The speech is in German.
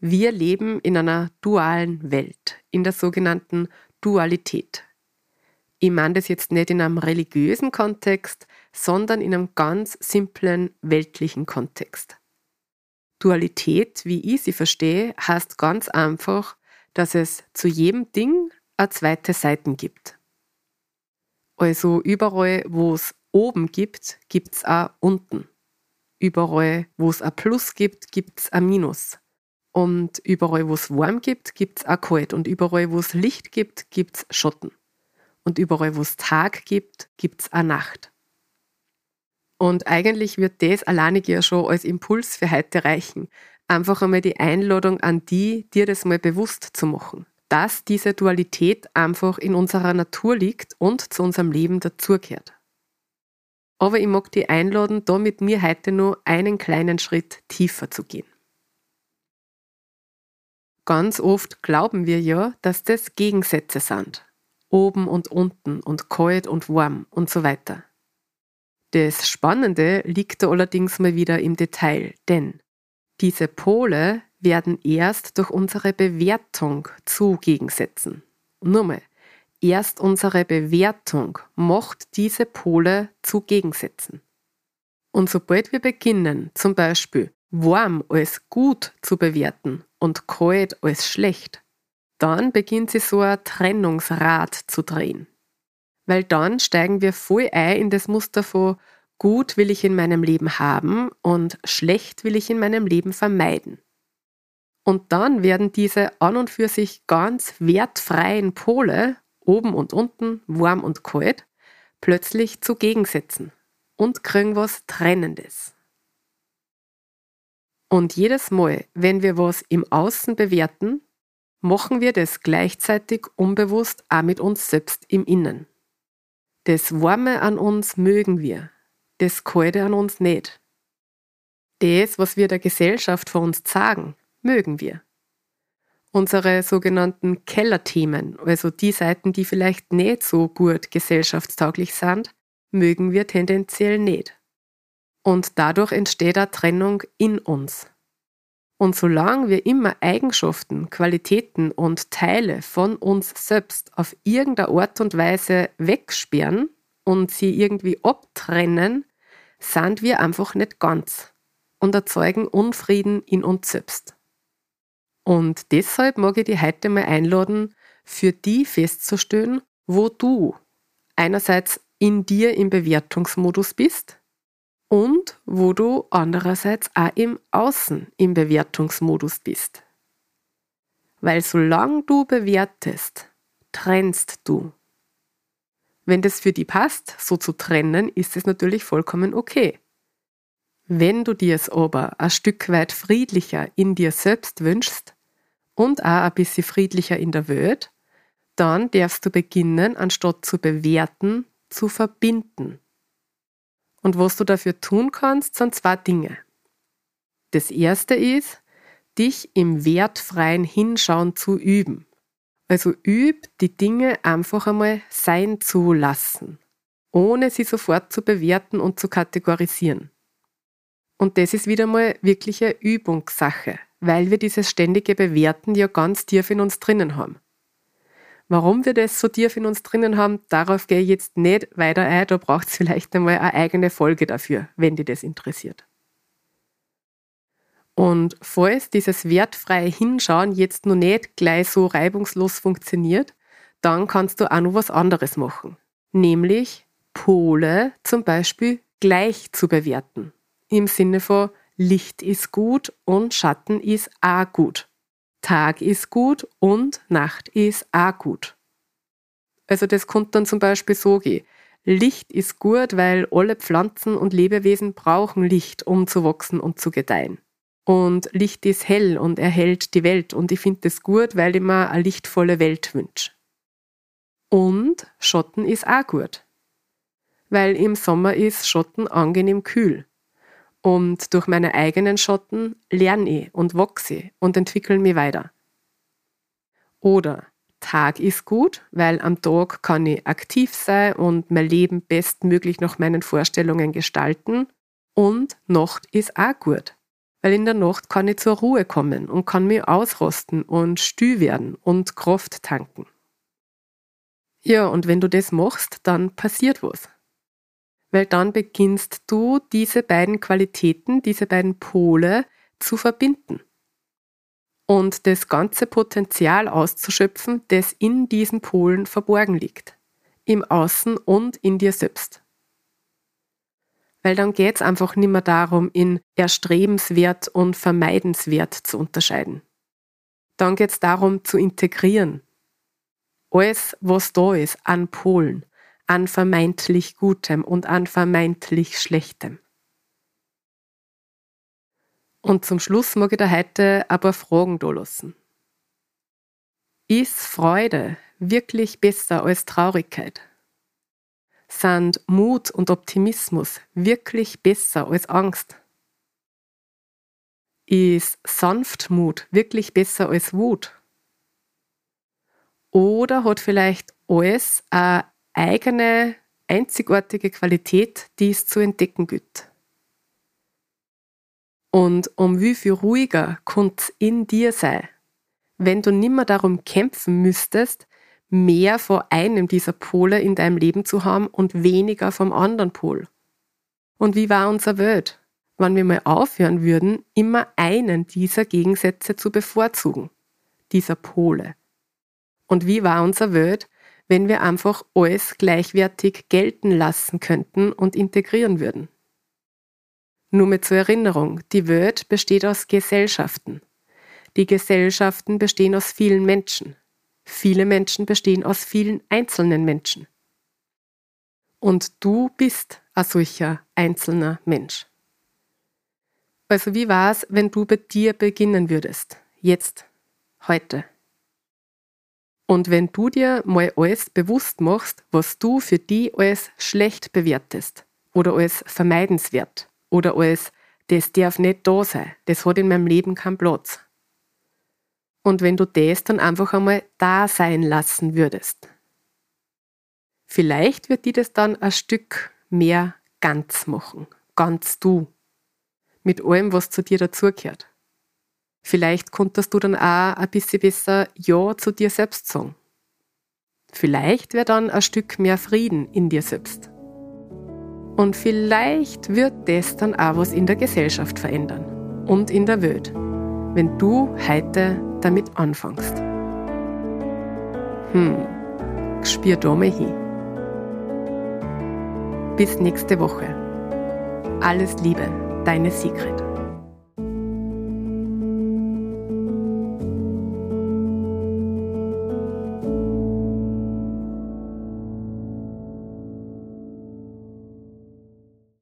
Wir leben in einer dualen Welt, in der sogenannten Dualität. Ich meine das jetzt nicht in einem religiösen Kontext, sondern in einem ganz simplen weltlichen Kontext. Dualität, wie ich sie verstehe, heißt ganz einfach, dass es zu jedem Ding eine zweite Seite gibt. Also überall, wo es oben gibt, gibt es auch unten. Überall, wo es ein Plus gibt, gibt es ein Minus. Und überall, wo es warm gibt, gibt es auch kalt. Und überall, wo es Licht gibt, gibt es Schatten. Und überall, wo es Tag gibt, gibt es auch Nacht. Und eigentlich wird das alleinig ja schon als Impuls für heute reichen. Einfach einmal die Einladung an die, dir das mal bewusst zu machen. Dass diese Dualität einfach in unserer Natur liegt und zu unserem Leben dazugehört. Aber ich mag die einladen, da mit mir heute nur einen kleinen Schritt tiefer zu gehen. Ganz oft glauben wir ja, dass das Gegensätze sind. Oben und unten und kalt und warm und so weiter. Das Spannende liegt da allerdings mal wieder im Detail, denn diese Pole werden erst durch unsere Bewertung zu Gegensätzen. Nur mal, erst unsere Bewertung macht diese Pole zu Gegensätzen. Und sobald wir beginnen, zum Beispiel warm als gut zu bewerten und kalt als schlecht, dann beginnt sich so ein Trennungsrad zu drehen. Weil dann steigen wir voll ein in das Muster von gut will ich in meinem Leben haben und schlecht will ich in meinem Leben vermeiden. Und dann werden diese an und für sich ganz wertfreien Pole, oben und unten, warm und kalt, plötzlich zu Gegensätzen und kriegen was Trennendes. Und jedes Mal, wenn wir was im Außen bewerten, machen wir das gleichzeitig unbewusst auch mit uns selbst im Innen. Das Warme an uns mögen wir, das Kalte an uns nicht. Das, was wir der Gesellschaft vor uns sagen, mögen wir. Unsere sogenannten Kellerthemen, also die Seiten, die vielleicht nicht so gut gesellschaftstauglich sind, mögen wir tendenziell nicht. Und dadurch entsteht eine Trennung in uns. Und solange wir immer Eigenschaften, Qualitäten und Teile von uns selbst auf irgendeine Art und Weise wegsperren und sie irgendwie abtrennen, sind wir einfach nicht ganz und erzeugen Unfrieden in uns selbst. Und deshalb mag ich dich heute mal einladen, für die festzustellen, wo du einerseits in dir im Bewertungsmodus bist und wo du andererseits auch im Außen im Bewertungsmodus bist. Weil solange du bewertest, trennst du. Wenn das für dich passt, so zu trennen, ist es natürlich vollkommen okay. Wenn du dir es aber ein Stück weit friedlicher in dir selbst wünschst und auch ein bisschen friedlicher in der Welt, dann darfst du beginnen, anstatt zu bewerten, zu verbinden. Und was du dafür tun kannst, sind zwei Dinge. Das erste ist, dich im wertfreien Hinschauen zu üben. Also üb die Dinge einfach einmal sein zu lassen, ohne sie sofort zu bewerten und zu kategorisieren. Und das ist wieder mal wirkliche Übungssache, weil wir dieses ständige Bewerten ja ganz tief in uns drinnen haben. Warum wir das so tief in uns drinnen haben, darauf gehe ich jetzt nicht weiter ein. Da braucht es vielleicht einmal eine eigene Folge dafür, wenn dich das interessiert. Und falls dieses wertfreie Hinschauen jetzt noch nicht gleich so reibungslos funktioniert, dann kannst du auch noch was anderes machen. Nämlich Pole zum Beispiel gleich zu bewerten. Im Sinne von Licht ist gut und Schatten ist auch gut. Tag ist gut und Nacht ist auch gut. Also das kommt dann zum Beispiel so gehen. Licht ist gut, weil alle Pflanzen und Lebewesen brauchen Licht, um zu wachsen und zu gedeihen. Und Licht ist hell und erhält die Welt. Und ich finde das gut, weil ich mir eine lichtvolle Welt wünsche. Und Schotten ist auch gut. Weil im Sommer ist Schotten angenehm kühl. Und durch meine eigenen Schotten lerne ich und wachse und entwickle mich weiter. Oder Tag ist gut, weil am Tag kann ich aktiv sein und mein Leben bestmöglich nach meinen Vorstellungen gestalten. Und Nacht ist auch gut, weil in der Nacht kann ich zur Ruhe kommen und kann mich ausrosten und stü werden und Kraft tanken. Ja, und wenn du das machst, dann passiert was. Weil dann beginnst du diese beiden Qualitäten, diese beiden Pole zu verbinden und das ganze Potenzial auszuschöpfen, das in diesen Polen verborgen liegt. Im Außen und in dir selbst. Weil dann geht es einfach nicht mehr darum, in erstrebenswert und vermeidenswert zu unterscheiden. Dann geht es darum, zu integrieren. Alles, was da ist, an Polen, an vermeintlich Gutem und an vermeintlich Schlechtem. Und zum Schluss mag ich dir heute paar Fragen da. Ist Freude wirklich besser als Traurigkeit? Sind Mut und Optimismus wirklich besser als Angst? Ist Sanftmut wirklich besser als Wut? Oder hat vielleicht alles eine eigene, einzigartige Qualität, die es zu entdecken gilt? Und um wie viel ruhiger es in dir sein, wenn du nimmer darum kämpfen müsstest, mehr von einem dieser Pole in deinem Leben zu haben und weniger vom anderen Pol. Und wie war unser Welt, wenn wir mal aufhören würden, immer einen dieser Gegensätze zu bevorzugen, dieser Pole? Und wie war unser Welt, wenn wir einfach alles gleichwertig gelten lassen könnten und integrieren würden? Nur mit zur Erinnerung, die Welt besteht aus Gesellschaften. Die Gesellschaften bestehen aus vielen Menschen. Viele Menschen bestehen aus vielen einzelnen Menschen. Und du bist ein solcher einzelner Mensch. Also wie war es, wenn du bei dir beginnen würdest? Jetzt, heute. Und wenn du dir mal alles bewusst machst, was du für die als schlecht bewertest oder als vermeidenswert, oder alles, das darf nicht da sein, das hat in meinem Leben keinen Platz. Und wenn du das dann einfach einmal da sein lassen würdest, vielleicht wird dir das dann ein Stück mehr ganz machen, ganz du, mit allem, was zu dir dazugehört. Vielleicht konntest du dann auch ein bisschen besser Ja zu dir selbst sagen. Vielleicht wäre dann ein Stück mehr Frieden in dir selbst. Und vielleicht wird das dann auch was in der Gesellschaft verändern und in der Welt, wenn du heute damit anfängst. Hm, spür da mal hin. Bis nächste Woche. Alles Liebe, deine Sigrid.